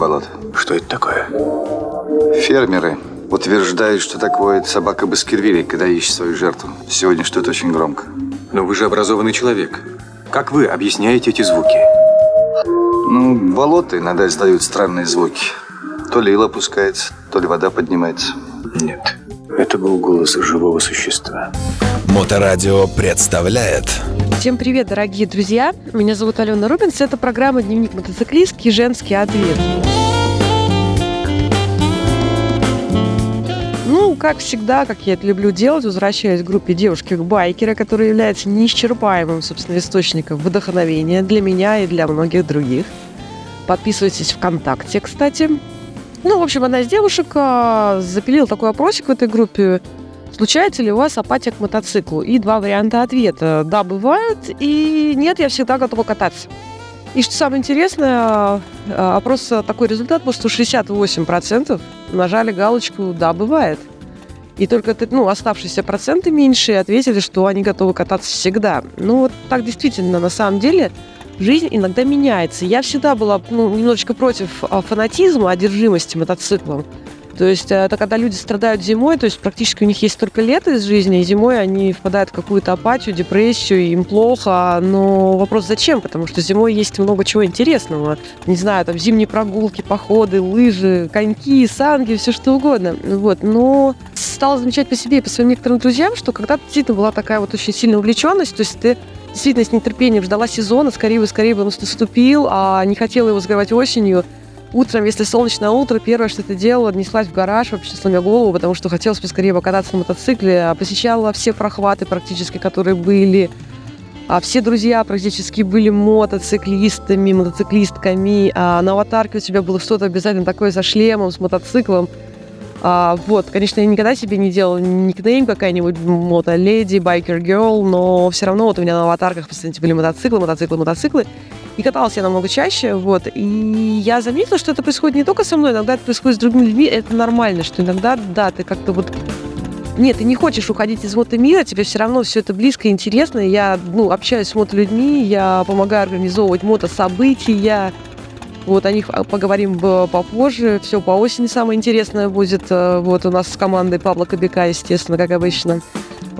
болот. Что это такое? Фермеры утверждают, что так воет собака Баскервилей, когда ищет свою жертву. Сегодня что-то очень громко. Но вы же образованный человек. Как вы объясняете эти звуки? Ну, болота иногда издают странные звуки. То ли ил опускается, то ли вода поднимается. Нет, это был голос живого существа. Моторадио представляет Всем привет, дорогие друзья! Меня зовут Алена Рубинс. Это программа «Дневник мотоциклистки. Женский ответ». Как всегда, как я это люблю делать, возвращаюсь к группе девушки-байкера, которая является неисчерпаемым, собственно, источником вдохновения для меня и для многих других. Подписывайтесь ВКонтакте, кстати. Ну, в общем, одна из девушек а, запилила такой опросик в этой группе. Случается ли у вас апатия к мотоциклу? И два варианта ответа. Да, бывает, и нет, я всегда готова кататься. И что самое интересное, а, опрос такой результат был, что 68% нажали галочку «да, бывает». И только ну, оставшиеся проценты меньшие ответили, что они готовы кататься всегда. Ну, вот так действительно, на самом деле, жизнь иногда меняется. Я всегда была ну, немножечко против а, фанатизма, одержимости мотоциклом. То есть это когда люди страдают зимой, то есть практически у них есть только лето из жизни, и зимой они впадают в какую-то апатию, депрессию, им плохо. Но вопрос зачем? Потому что зимой есть много чего интересного. Не знаю, там зимние прогулки, походы, лыжи, коньки, санги, все что угодно. Вот. Но стала замечать по себе и по своим некоторым друзьям, что когда-то действительно была такая вот очень сильная увлеченность, то есть ты действительно с нетерпением ждала сезона, скорее бы, скорее бы он наступил, а не хотела его сгорать осенью, Утром, если солнечное утро, первое, что ты делала, неслась в гараж, вообще сломя голову, потому что хотелось поскорее покататься на мотоцикле. А посещала все прохваты практически, которые были. А все друзья практически были мотоциклистами, мотоциклистками. А на аватарке у тебя было что-то обязательно такое со шлемом, с мотоциклом. А, вот, конечно, я никогда себе не делала никнейм какая-нибудь мото-леди, байкер-герл, но все равно вот у меня на аватарках постоянно были мотоциклы, мотоциклы, мотоциклы. И каталась я намного чаще, вот. И я заметила, что это происходит не только со мной, иногда это происходит с другими людьми. Это нормально, что иногда, да, ты как-то вот нет, ты не хочешь уходить из мотомира, тебе все равно все это близко и интересно. Я ну, общаюсь с мотолюдьми, я помогаю организовывать мотособытия. Вот о них поговорим попозже. Все по осени самое интересное будет. Э, вот у нас с командой Павла Кобяка, естественно, как обычно.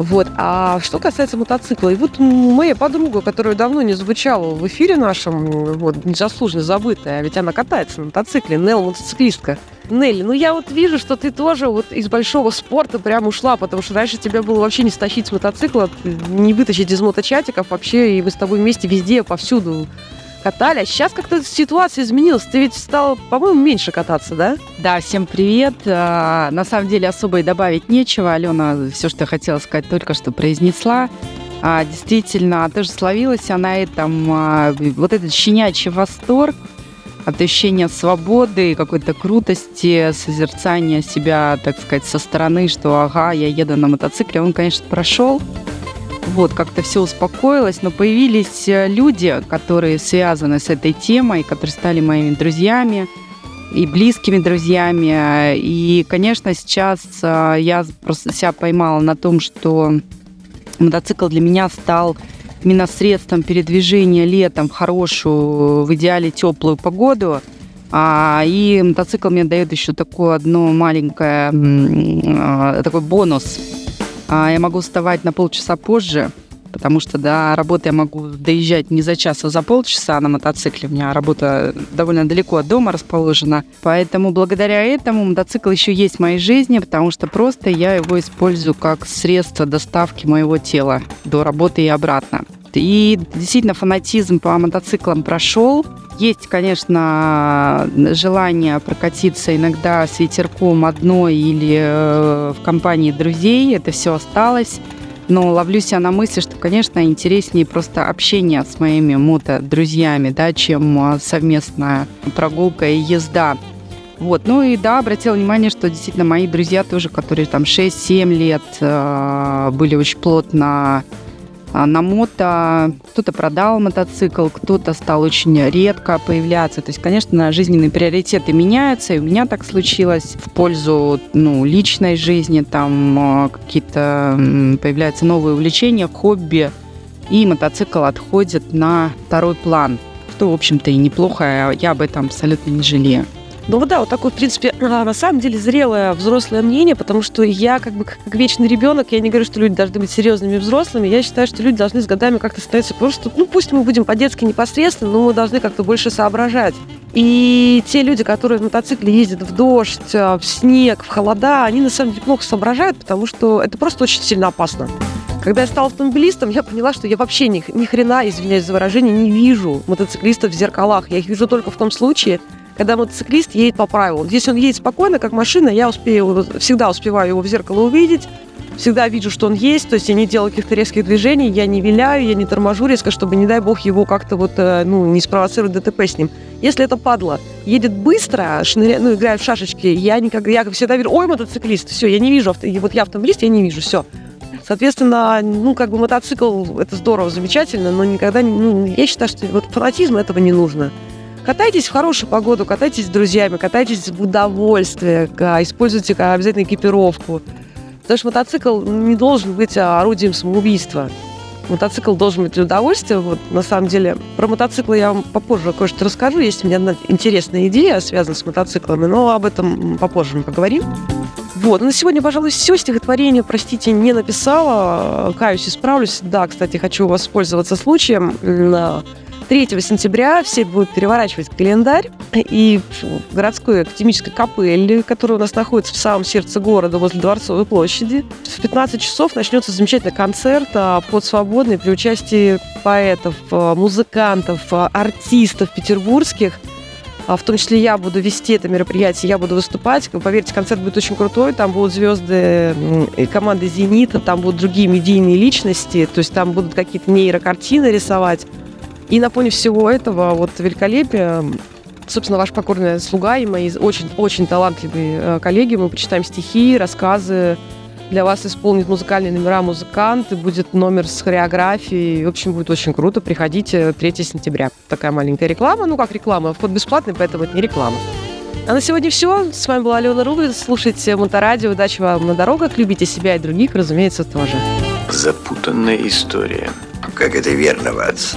Вот. А что касается мотоцикла, и вот моя подруга, которая давно не звучала в эфире нашем, вот, незаслуженно забытая, ведь она катается на мотоцикле, Нелл мотоциклистка. Нелли, ну я вот вижу, что ты тоже вот из большого спорта прям ушла, потому что раньше тебя было вообще не стащить с мотоцикла, не вытащить из моточатиков вообще, и вы с тобой вместе везде, повсюду катали. А сейчас как-то ситуация изменилась. Ты ведь стал, по-моему, меньше кататься, да? Да, всем привет. А, на самом деле особо и добавить нечего. Алена все, что хотела сказать, только что произнесла. А, действительно, тоже словилась на этом. А, вот этот щенячий восторг от ощущения свободы, какой-то крутости, созерцания себя, так сказать, со стороны, что ага, я еду на мотоцикле, он, конечно, прошел вот, как-то все успокоилось, но появились э, люди, которые связаны с этой темой, которые стали моими друзьями и близкими друзьями. И, конечно, сейчас э, я просто себя поймала на том, что мотоцикл для меня стал именно средством передвижения летом в хорошую, в идеале теплую погоду. А, и мотоцикл мне дает еще такое одно маленькое, такой бонус – я могу вставать на полчаса позже, потому что до работы я могу доезжать не за час, а за полчаса на мотоцикле. У меня работа довольно далеко от дома расположена. Поэтому благодаря этому мотоцикл еще есть в моей жизни, потому что просто я его использую как средство доставки моего тела до работы и обратно. И действительно фанатизм по мотоциклам прошел. Есть, конечно, желание прокатиться иногда с ветерком одной или э, в компании друзей. Это все осталось. Но ловлю себя на мысли, что, конечно, интереснее просто общение с моими мото-друзьями, да, чем э, совместная прогулка и езда. Вот, ну и да, обратила внимание, что действительно мои друзья тоже, которые там 6-7 лет э, были очень плотно а, на мото кто-то продал мотоцикл, кто-то стал очень редко появляться. То есть, конечно, жизненные приоритеты меняются, и у меня так случилось в пользу ну, личной жизни, там а, какие-то появляются новые увлечения, хобби, и мотоцикл отходит на второй план, что, в общем-то, и неплохо, а я об этом абсолютно не жалею. Ну вот да, вот такое, в принципе, на самом деле зрелое взрослое мнение, потому что я как бы как вечный ребенок, я не говорю, что люди должны быть серьезными взрослыми, я считаю, что люди должны с годами как-то становиться просто, ну пусть мы будем по-детски непосредственно, но мы должны как-то больше соображать. И те люди, которые в мотоцикле ездят в дождь, а, в снег, в холода, они на самом деле плохо соображают, потому что это просто очень сильно опасно. Когда я стала автомобилистом, я поняла, что я вообще ни, ни хрена, извиняюсь за выражение, не вижу мотоциклистов в зеркалах. Я их вижу только в том случае, когда мотоциклист едет по правилам. Если он едет спокойно, как машина, я успею, всегда успеваю его в зеркало увидеть, всегда вижу, что он есть, то есть я не делаю каких-то резких движений, я не виляю, я не торможу резко, чтобы, не дай бог, его как-то вот, э, ну, не спровоцировать ДТП с ним. Если это падла едет быстро, шныря, ну, играет в шашечки, я никогда, я всегда вижу, ой, мотоциклист, все, я не вижу, авто, вот я автомобилист, я не вижу, все. Соответственно, ну, как бы мотоцикл, это здорово, замечательно, но никогда, ну, я считаю, что вот фанатизм этого не нужно. Катайтесь в хорошую погоду, катайтесь с друзьями, катайтесь в удовольствие, используйте обязательно экипировку. Потому что мотоцикл не должен быть орудием самоубийства. Мотоцикл должен быть для удовольствия. Вот, на самом деле, про мотоциклы я вам попозже кое-что расскажу. Есть у меня одна интересная идея, связанная с мотоциклами, но об этом попозже мы поговорим. Вот, на сегодня, пожалуй, все. Стихотворение, простите, не написала. Каюсь, исправлюсь. Да, кстати, хочу воспользоваться случаем 3 сентября все будут переворачивать календарь, и в городской академической капелле, которая у нас находится в самом сердце города, возле Дворцовой площади, в 15 часов начнется замечательный концерт а, под свободный при участии поэтов, а, музыкантов, а, артистов петербургских. В том числе я буду вести это мероприятие, я буду выступать. Поверьте, концерт будет очень крутой. Там будут звезды команды «Зенита», там будут другие медийные личности, то есть там будут какие-то нейрокартины рисовать. И на фоне всего этого вот великолепия собственно, ваш покорный слуга и мои очень-очень талантливые э, коллеги. Мы почитаем стихи, рассказы. Для вас исполнит музыкальные номера музыканты, будет номер с хореографией. В общем, будет очень круто. Приходите 3 сентября. Такая маленькая реклама. Ну, как реклама, вход бесплатный, поэтому это не реклама. А на сегодня все. С вами была Алена Рубин. Слушайте Моторадио. Удачи вам на дорогах. Любите себя и других, разумеется, тоже. Запутанная история. Как это верно, Ватс?